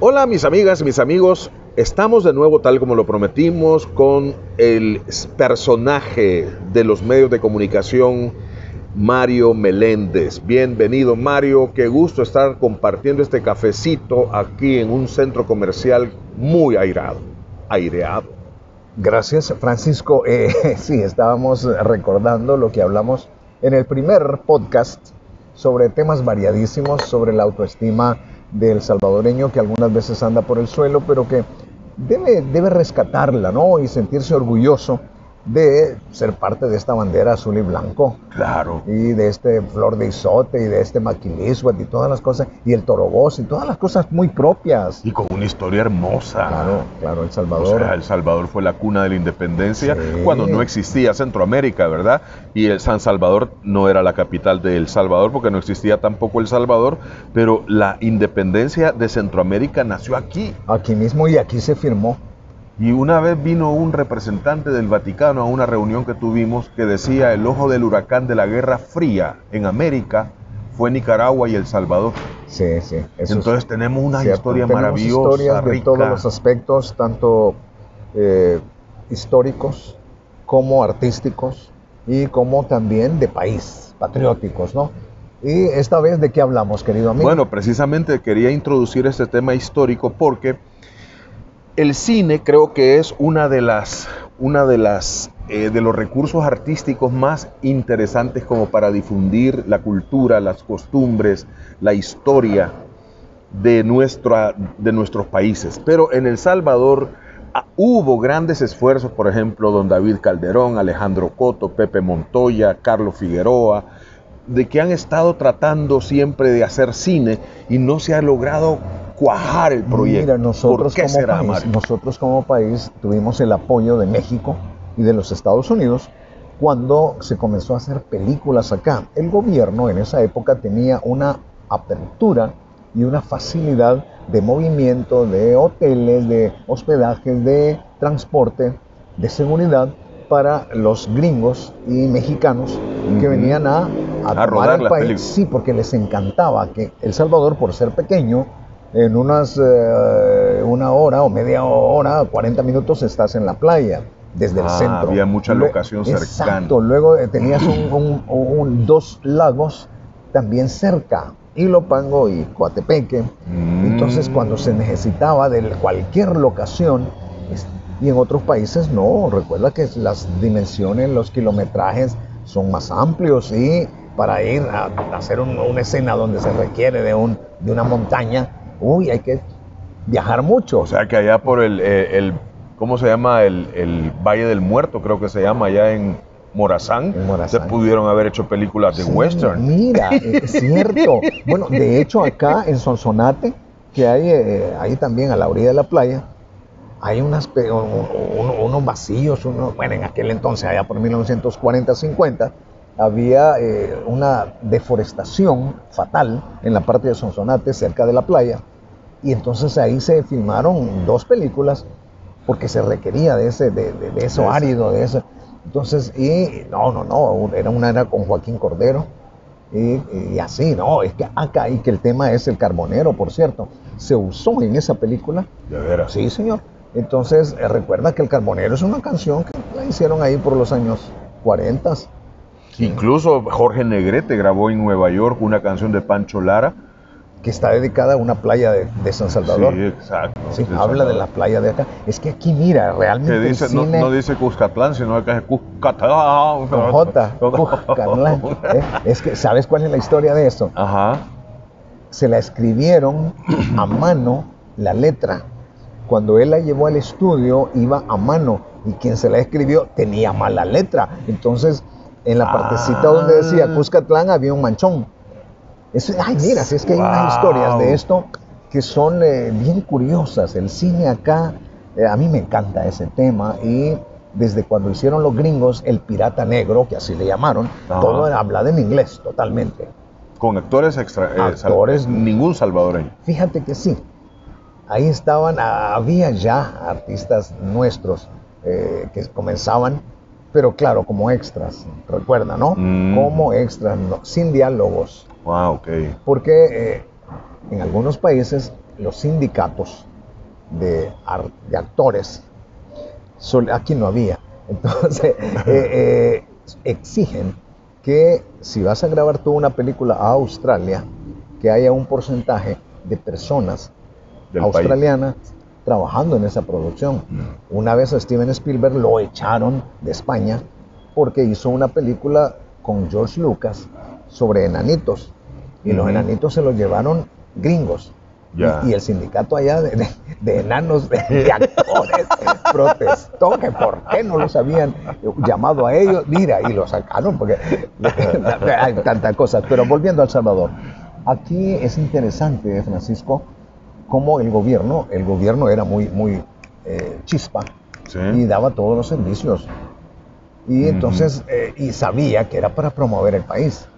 Hola mis amigas mis amigos, estamos de nuevo tal como lo prometimos con el personaje de los medios de comunicación, Mario Meléndez. Bienvenido Mario, qué gusto estar compartiendo este cafecito aquí en un centro comercial muy airado, aireado. Gracias Francisco, eh, sí, estábamos recordando lo que hablamos en el primer podcast sobre temas variadísimos, sobre la autoestima del salvadoreño que algunas veces anda por el suelo, pero que debe, debe rescatarla, ¿no? Y sentirse orgulloso de ser parte de esta bandera azul y blanco. Claro. Y de este flor de isote y de este maquiliswat y todas las cosas, y el torobos y todas las cosas muy propias. Y con una historia hermosa. Claro, claro, El Salvador. O sea, El Salvador fue la cuna de la independencia cuando no existía Centroamérica, ¿verdad? Y el San Salvador no era la capital de El Salvador porque no existía tampoco El Salvador, pero la independencia de Centroamérica nació aquí. Aquí mismo y aquí se firmó. Y una vez vino un representante del Vaticano a una reunión que tuvimos que decía el ojo del huracán de la Guerra Fría en América fue Nicaragua y El Salvador. Sí, sí. Entonces tenemos una historia maravillosa, historias de todos los aspectos, tanto eh, históricos como artísticos y como también de país, patrióticos, ¿no? Y esta vez de qué hablamos, querido amigo. Bueno, precisamente quería introducir este tema histórico porque el cine creo que es una de las, una de las eh, de los recursos artísticos más interesantes como para difundir la cultura, las costumbres, la historia de, de nuestros países. Pero en El Salvador ah, hubo grandes esfuerzos, por ejemplo, don David Calderón, Alejandro Coto, Pepe Montoya, Carlos Figueroa, de que han estado tratando siempre de hacer cine y no se ha logrado cuajar el proyecto. Mira, nosotros, como país, nosotros como país tuvimos el apoyo de México y de los Estados Unidos cuando se comenzó a hacer películas acá. El gobierno en esa época tenía una apertura y una facilidad de movimiento, de hoteles, de hospedajes, de transporte, de seguridad para los gringos y mexicanos que venían a, a, rodar el país. Sí, porque les encantaba que El Salvador, por ser pequeño, en unas eh, una hora o media hora, 40 minutos estás en la playa desde el ah, centro. Había mucha locación cercana. Exacto, luego eh, tenías un, dos lagos también cerca, Ilopango y Coatepeque. Mm. Entonces, cuando se necesitaba de cualquier locación, y en otros países no, recuerda que las dimensiones, los kilometrajes son más amplios y para ir a, hacer una escena donde se requiere de, un, de una montaña, uy, hay que viajar mucho. O sea que allá por el, eh, el ¿cómo se llama? El, el, Valle del Muerto, creo que se llama allá en Morazán, se pudieron haber hecho películas de western. Mira, es cierto. bueno, de hecho acá en Sonsonate, que hay eh, ahí también a la orilla de la playa, hay unas, unos vacíos, uno, bueno, en aquel entonces, allá por 1940-50, había eh, una deforestación fatal en la parte de Sonsonate, cerca de la playa, y entonces ahí se filmaron dos películas porque se requería de ese, de, eso árido, de eso. Entonces, y no, no, no, era una era con Joaquín Cordero, y, así, ¿no? Es que acá, y que el tema es el carbonero, por cierto, se usó en esa película. ¿De veras? Sí, señor. Entonces, eh, recuerda que el carbonero es una canción que la hicieron ahí por los años 40 Incluso Jorge Negrete grabó en Nueva York una canción de Pancho Lara. Que está dedicada a una playa de, San Salvador. Sí, exacto. Sí, habla de la playa de acá. Es que aquí, mira, realmente. Dice, no, dice Cuscatlán, sino acá es Cuscatlán. Con J, Cuscatlán. ¿Eh? Es que, ¿sabes cuál es la historia de esto? Ajá. Se la escribieron a mano, la letra. Cuando él la llevó al estudio, iba a mano. Y quien se la escribió tenía mala letra. Entonces en la partecita donde decía ah. Cuscatlán había un manchón. Ay, mira, si es que hay unas historias de esto que son eh, bien curiosas. El cine acá, eh, a mí me encanta ese tema y desde cuando hicieron los gringos el pirata negro, que así le llamaron, todo hablado en inglés totalmente. Con actores extra, eh, actores, ningún salvadoreño. Fíjate que sí. Ahí estaban, había ya artistas nuestros que comenzaban pero claro, como extras, recuerda, ¿no? Mm. Como extras, sin diálogos. Wow, ok. Porque eh, en algunos países los sindicatos de, de actores, aquí no había, entonces eh, eh, exigen que si vas a grabar tú una película a Australia, que haya un porcentaje de personas australianas trabajando en esa producción. Mm. Una vez a Steven Spielberg lo echaron de España porque hizo una película con George Lucas sobre enanitos. Y los enanitos se los llevaron gringos. Y, el sindicato allá de, enanos, de, actores, protestó que por qué no los habían llamado a ellos. Mira, y lo sacaron porque hay tantas cosas. Pero volviendo al Salvador, aquí es interesante, Francisco, cómo el gobierno, el gobierno era muy, muy eh, chispa y daba todos los servicios. Y entonces, eh, y sabía que era para promover el país.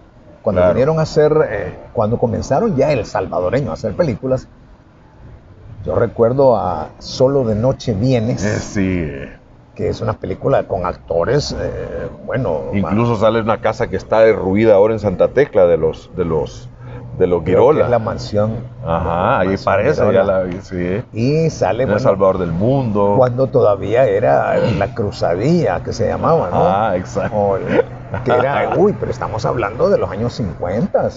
Cuando vinieron a hacer, eh, cuando comenzaron ya el salvadoreño a hacer películas, yo recuerdo a Solo de Noche Vienes. Eh, sí. Que es una película con actores, eh, bueno. Incluso sale una casa que está derruida ahora en Santa Tecla de los, de los de los Girola. es la mansión. Ajá, ahí parece, ya la sí. Y sale. En El Salvador del Mundo. Cuando todavía era la cruzadilla que se llamaba, ¿no? Ah, exacto. que era, uy, pero estamos hablando de los años 50,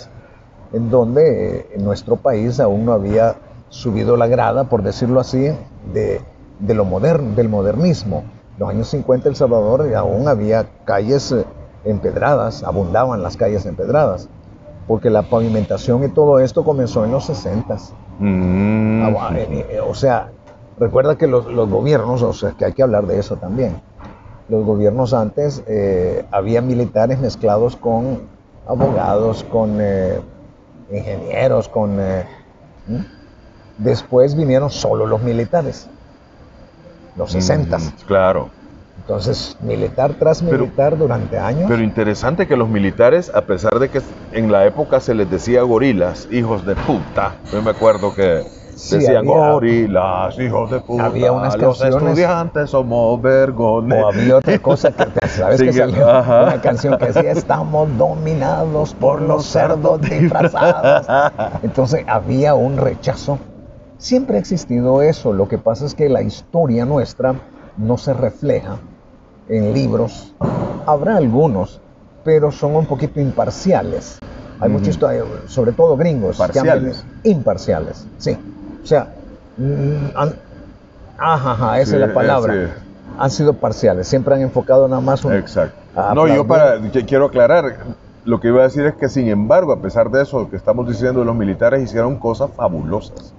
en donde en nuestro país aún no había subido la grada, por decirlo así, de, de lo moderno, del modernismo. Los años 50 El Salvador aún había calles eh, empedradas, abundaban las calles empedradas porque la pavimentación y todo esto comenzó en los 60. Mm. Ah, eh, eh, o sea, recuerda que los, gobiernos, o sea, que hay que hablar de eso también. Los gobiernos antes eh, había militares mezclados con abogados, con ingenieros, con... Después vinieron solo los militares, los 60. Mm, claro. Entonces, militar tras militar durante años. Pero interesante que los militares, a pesar de que en la época se les decía gorilas, hijos de puta, yo me acuerdo que decían gorilas, hijos de puta, había unas los estudiantes somos vergones. O había otra cosa que, ¿sabes que salió? Una canción que decía, estamos dominados por los cerdos disfrazados. Entonces, había un rechazo. Siempre ha existido eso, lo que pasa es que la historia nuestra no se refleja en libros. Habrá algunos, pero son un poquito imparciales. Hay muchos, sobre todo gringos, Parciales. imparciales. Sí. O sea, mm, ajá, esa es la palabra. Han sido parciales, siempre han enfocado nada más un, Exacto. No, yo para quiero aclarar, lo que iba a decir es que sin embargo, a pesar de eso que estamos diciendo, los militares hicieron cosas fabulosas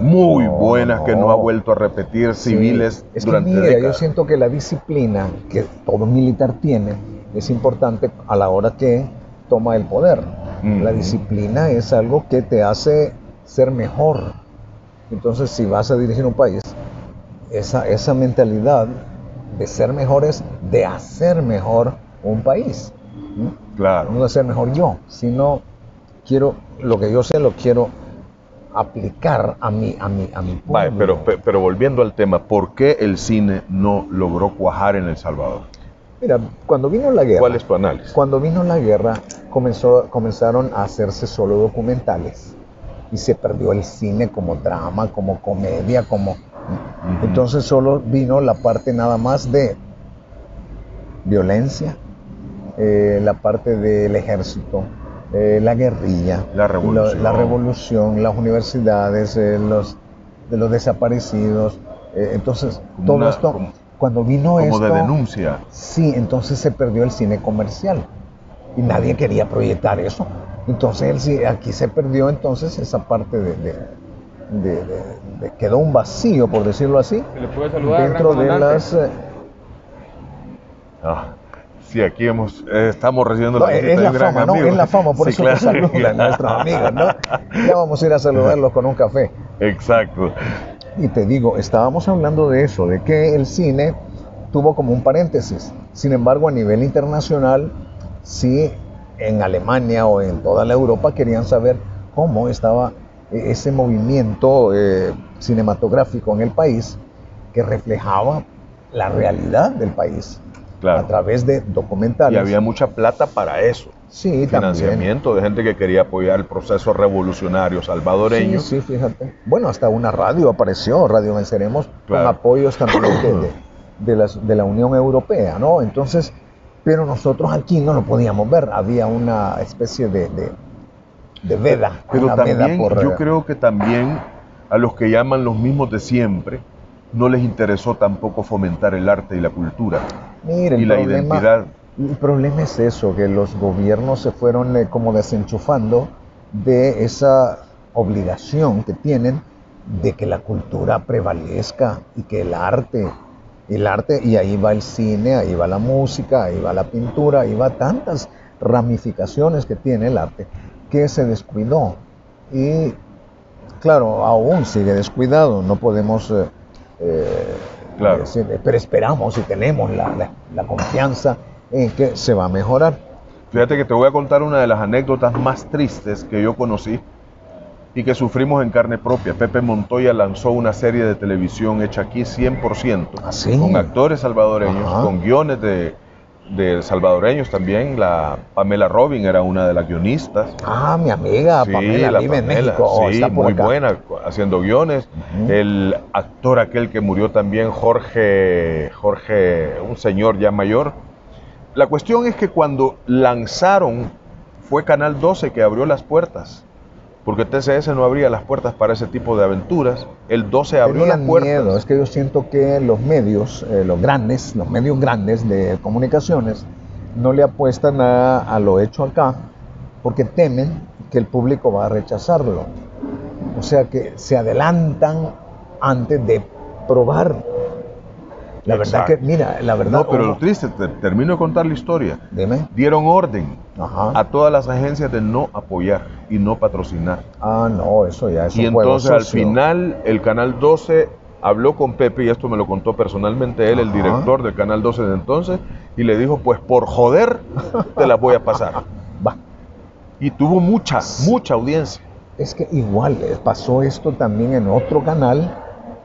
muy buenas que no ha vuelto a repetir civiles es durante que, mira, Yo siento que la disciplina que todo militar tiene es importante a la hora que toma el poder. La disciplina es algo que te hace ser mejor. Entonces, si vas a dirigir un país, esa, esa mentalidad de ser mejor es de hacer mejor un país. Claro. No de ser mejor yo, sino quiero, lo que yo sé lo quiero aplicar a mi, a mi, a mi pero, pero volviendo al tema, ¿por qué el cine no logró cuajar en El Salvador? Mira, cuando vino la guerra. ¿Cuál es tu análisis? Cuando vino la guerra, comenzó, comenzaron a hacerse solo documentales. Y se perdió el cine como drama, como comedia, como. Entonces solo vino la parte nada más de violencia, eh, la parte del ejército, eh, la guerrilla, la revolución, la, revolución las universidades, eh, los, de los desaparecidos. Eh, entonces, todo esto, cuando vino como esto... de denuncia. Sí, entonces se perdió el cine comercial y nadie quería proyectar eso. Entonces aquí se perdió entonces esa parte de, de, quedó un vacío, por decirlo así, dentro de las... Ah. Sí, aquí hemos, eh, estamos recibiendo la visita es la fama, ¿no? Es la fama, por eso claro, saludan nuestros amigos, ¿no? Ya vamos a ir a saludarlos con un café. Exacto. Y te digo, estábamos hablando de eso, de que el cine tuvo como un paréntesis. Sin embargo, a nivel internacional, sí, en Alemania o en toda la Europa querían saber cómo estaba e-, ese movimiento eh, cinematográfico en el país que reflejaba la realidad del país a través de documentales. Y había mucha plata para eso. Sí, financiamiento de gente que quería apoyar el proceso revolucionario salvadoreño. Sí, sí, fíjate. Bueno, hasta una radio apareció, Radio Venceremos, con apoyos también de, las, de la Unión Europea, ¿no? Entonces, pero nosotros aquí no lo podíamos ver, había una especie de, de, veda. Pero también, yo creo que también a los que llaman los mismos de siempre, no les interesó tampoco fomentar el arte y la cultura y la identidad. El problema es eso, que los gobiernos se fueron eh, como desenchufando de esa obligación que tienen de que la cultura prevalezca y que el arte, el arte, y ahí va el cine, ahí va la música, ahí va la pintura, ahí va tantas ramificaciones que tiene el arte, que se descuidó. Y claro, aún sigue descuidado, no podemos... Eh, eh, claro. pero esperamos y tenemos la, la, confianza en que se va a mejorar. Fíjate que te voy a contar una de las anécdotas más tristes que yo conocí y que sufrimos en carne propia. Pepe Montoya lanzó una serie de televisión hecha aquí 100%, ¿Ah, con actores salvadoreños, con guiones de, de salvadoreños también. La Pamela Robin era una de las guionistas. Ah, mi amiga, Pamela, la en México. Sí, muy buena, haciendo guiones. El actor aquel que murió también, Jorge, Jorge, un señor ya mayor. La cuestión es que cuando lanzaron, fue Canal 12 que abrió las puertas porque TCS no abría las puertas para ese tipo de aventuras. El 12 abrió las puertas. Miedo. Es que yo siento que los medios, eh, los grandes, los medios grandes de comunicaciones, no le apuestan a, a, lo hecho acá porque temen que el público va a rechazarlo. O sea que se adelantan antes de probar la verdad que, mira, la verdad. No, pero lo triste, termino de contar la historia. Dime. Dieron orden a todas las agencias de no apoyar y no patrocinar. Ah, no, eso ya es Y entonces al final el Canal 12 habló con Pepe, y esto me lo contó personalmente él, el director del Canal 12 de entonces, y le dijo: Pues por joder, te la voy a pasar. Va. Y tuvo mucha, mucha audiencia. Es que igual eh, pasó esto también en otro canal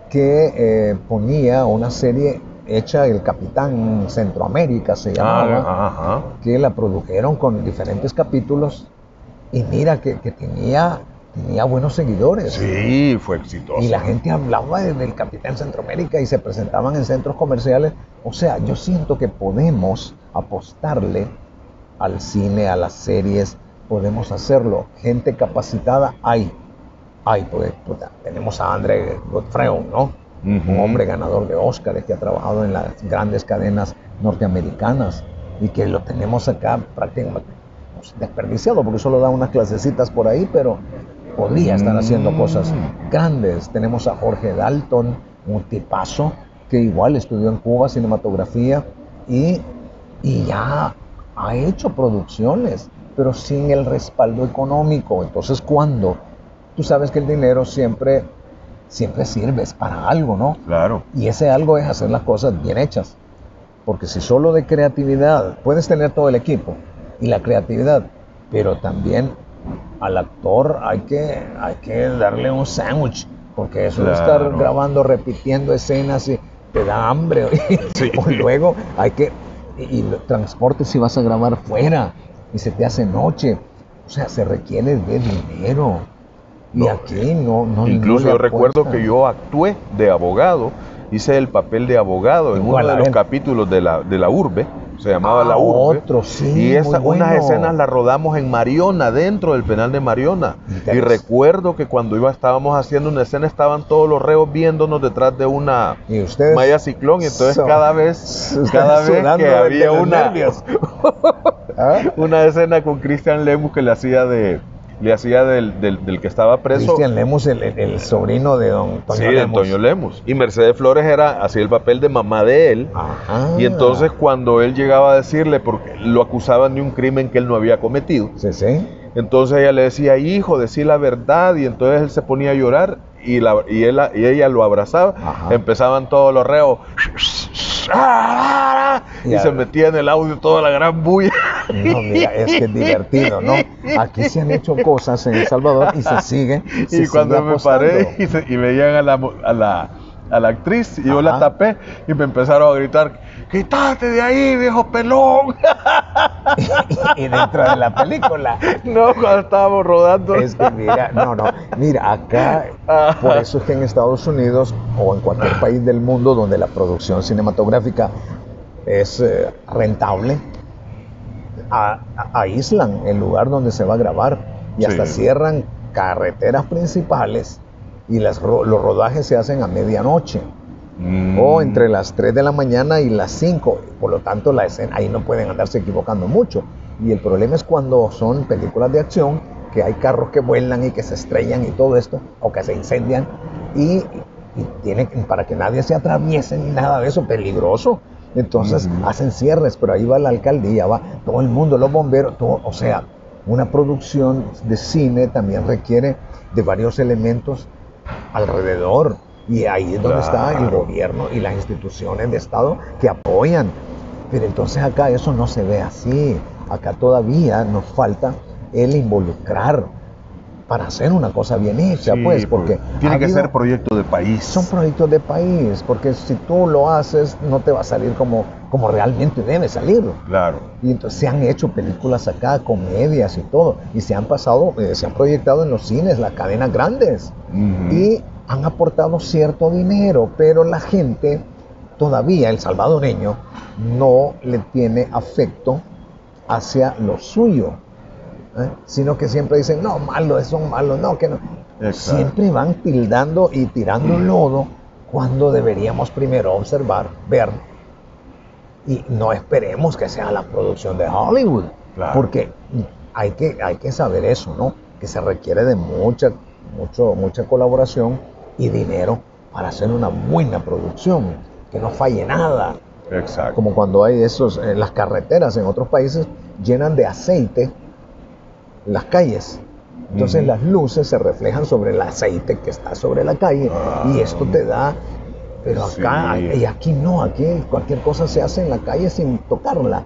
que eh, ponía una serie hecha El Capitán Centroamérica, se llamaba, ah, que la produjeron con diferentes capítulos y mira que, tenía, tenía buenos seguidores. Sí, fue exitoso. Y la gente hablaba del Capitán Centroamérica y se presentaban en centros comerciales. O sea, yo siento que podemos apostarle al cine, a las series, podemos hacerlo. Gente capacitada hay Ay, pues, tenemos a André Godfreon, ¿no? Un hombre ganador de Óscar que ha trabajado en las grandes cadenas norteamericanas y que lo tenemos acá prácticamente pues, desperdiciado porque solo da unas clasecitas por ahí, pero podría estar haciendo mm. cosas grandes. Tenemos a Jorge Dalton, un tipazo que igual estudió en Cuba cinematografía y, y ya ha hecho producciones, pero sin el respaldo económico. Entonces, ¿cuándo? tú sabes que el dinero siempre, siempre sirve para algo, ¿no? Claro. Y ese algo es hacer las cosas bien hechas. Porque si solo de creatividad, puedes tener todo el equipo y la creatividad, pero también al actor hay que, hay que darle un sándwich, porque eso de estar grabando, repitiendo escenas y te da hambre. Sí. o luego hay que, y, y transporte si vas a grabar fuera y se te hace noche. O sea, se requiere de dinero. Y aquí no, no Incluso yo recuerdo que yo actué de abogado, hice el papel de abogado en uno de los capítulos de la, de la urbe, se llamaba La ah, Urbe. Otro, sí, y esa, unas escenas las rodamos en Mariona, dentro del penal de Mariona. Y recuerdo que cuando iba, estábamos haciendo una escena, estaban todos los reos viéndonos detrás de una malla ciclón. Y entonces cada vez, cada vez que había una, ¿Ah? una escena con Cristian Lemus que le hacía de le hacía del, del, que estaba preso. Cristian Lemus, el, el, sobrino de don Toño sí, de Toño Lemus. Y Mercedes Flores era así el papel de mamá de él. Y entonces cuando él llegaba a decirle, porque lo acusaban de un crimen que él no había cometido. Sí, sí. Entonces ella le decía, hijo, decir la verdad. Y entonces él se ponía a llorar y, la, y, él, y ella lo abrazaba. Empezaban todos los reos. Y, se metía en el audio toda la gran bulla. No, mira, es que es divertido, ¿no? Aquí se han hecho cosas en El Salvador y se siguen. y cuando me paré y, y veían a la, a la a la actriz y yo la tapé y me empezaron a gritar, quítate de ahí, viejo pelón. y dentro de la película. No, cuando estábamos rodando. Es que mira, no, no, mira, acá, por eso es que en Estados Unidos o en cualquier país del mundo donde la producción cinematográfica es eh, rentable, aíslan el lugar donde se va a grabar y hasta cierran carreteras principales y las, los rodajes se hacen a medianoche mm. o entre las 3 de la mañana y las 5. Por lo tanto, la escena, ahí no pueden andarse equivocando mucho. Y el problema es cuando son películas de acción, que hay carros que vuelan y que se estrellan y todo esto, o que se incendian, y, tienen, para que nadie se atraviese ni nada de eso, peligroso. Entonces hacen cierres, pero ahí va la alcaldía, va todo el mundo, los bomberos, todo, o sea, una producción de cine también requiere de varios elementos alrededor. Y ahí es donde está el gobierno y las instituciones de Estado que apoyan. Pero entonces acá eso no se ve así. Acá todavía nos falta el involucrar para hacer una cosa bien hecha, pues, porque... Tiene que ser proyectos de país. Son proyectos de país, porque si tú lo haces, no te va a salir como, como realmente debe salir. Claro. Y entonces se han hecho películas acá, comedias y todo, y se han pasado, eh, se han proyectado en los cines, las cadenas grandes, y han aportado cierto dinero, pero la gente, todavía el salvadoreño, no le tiene afecto hacia lo suyo ¿eh? sino que siempre dicen, no, malos, son malos, no, que no. Siempre van tildando y tirando lodo cuando deberíamos primero observar, ver, y no esperemos que sea la producción de Hollywood, porque hay que, hay que saber eso, ¿no? Que se requiere de mucha, mucho, mucha colaboración y dinero para hacer una buena producción, que no falle nada. Exacto. Como cuando hay esos, en las carreteras en otros países llenan de aceite las calles. Entonces las luces se reflejan sobre el aceite que está sobre la calle y esto te da, pero acá y aquí no, aquí cualquier cosa se hace en la calle sin tocarla.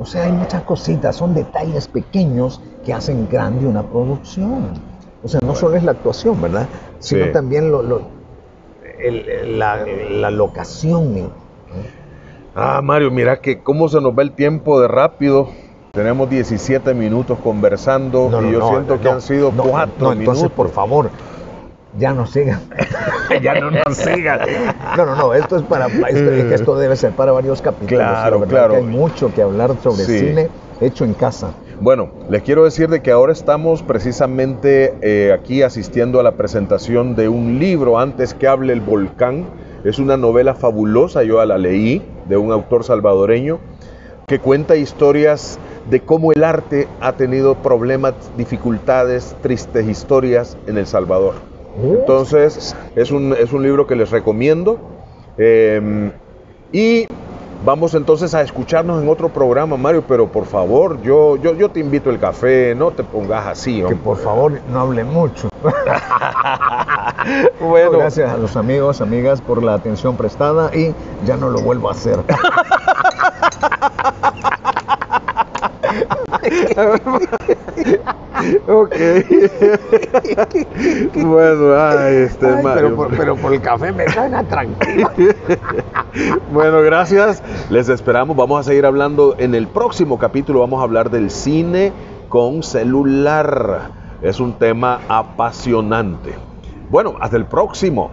O sea, hay muchas cositas, son detalles pequeños que hacen grande una producción. O sea, no solo es la actuación, ¿verdad? Sino también lo, la, la, locación. Ah, Mario, mira que cómo se nos va el tiempo de rápido. Tenemos 17 minutos conversando y yo siento que han sido cuatro Entonces, por favor, ya no sigan. ya no nos sigan. no, no, no, esto es para, esto, esto debe ser para varios capítulos. Claro, claro. hay mucho que hablar sobre cine hecho en casa. Bueno, les quiero decir de que ahora estamos precisamente eh, aquí asistiendo a la presentación de un libro, Antes que hable el volcán. Es una novela fabulosa, yo la leí, de un autor salvadoreño, que cuenta historias de cómo el arte ha tenido problemas, dificultades, tristes historias en El Salvador. Entonces, es un, es un libro que les recomiendo. Em, y vamos entonces a escucharnos en otro programa, Mario, pero por favor, yo, yo, yo te invito el café, no te pongas así. Que por favor no hable mucho. bueno. Gracias a los amigos, amigas por la atención prestada y ya no lo vuelvo a hacer. ok. bueno, ay, este Pero por, pero por, el café me suena tranquilo. bueno, gracias. Les esperamos. Vamos a seguir hablando en el próximo capítulo. Vamos a hablar del cine con celular. Es un tema apasionante. Bueno, hasta el próximo.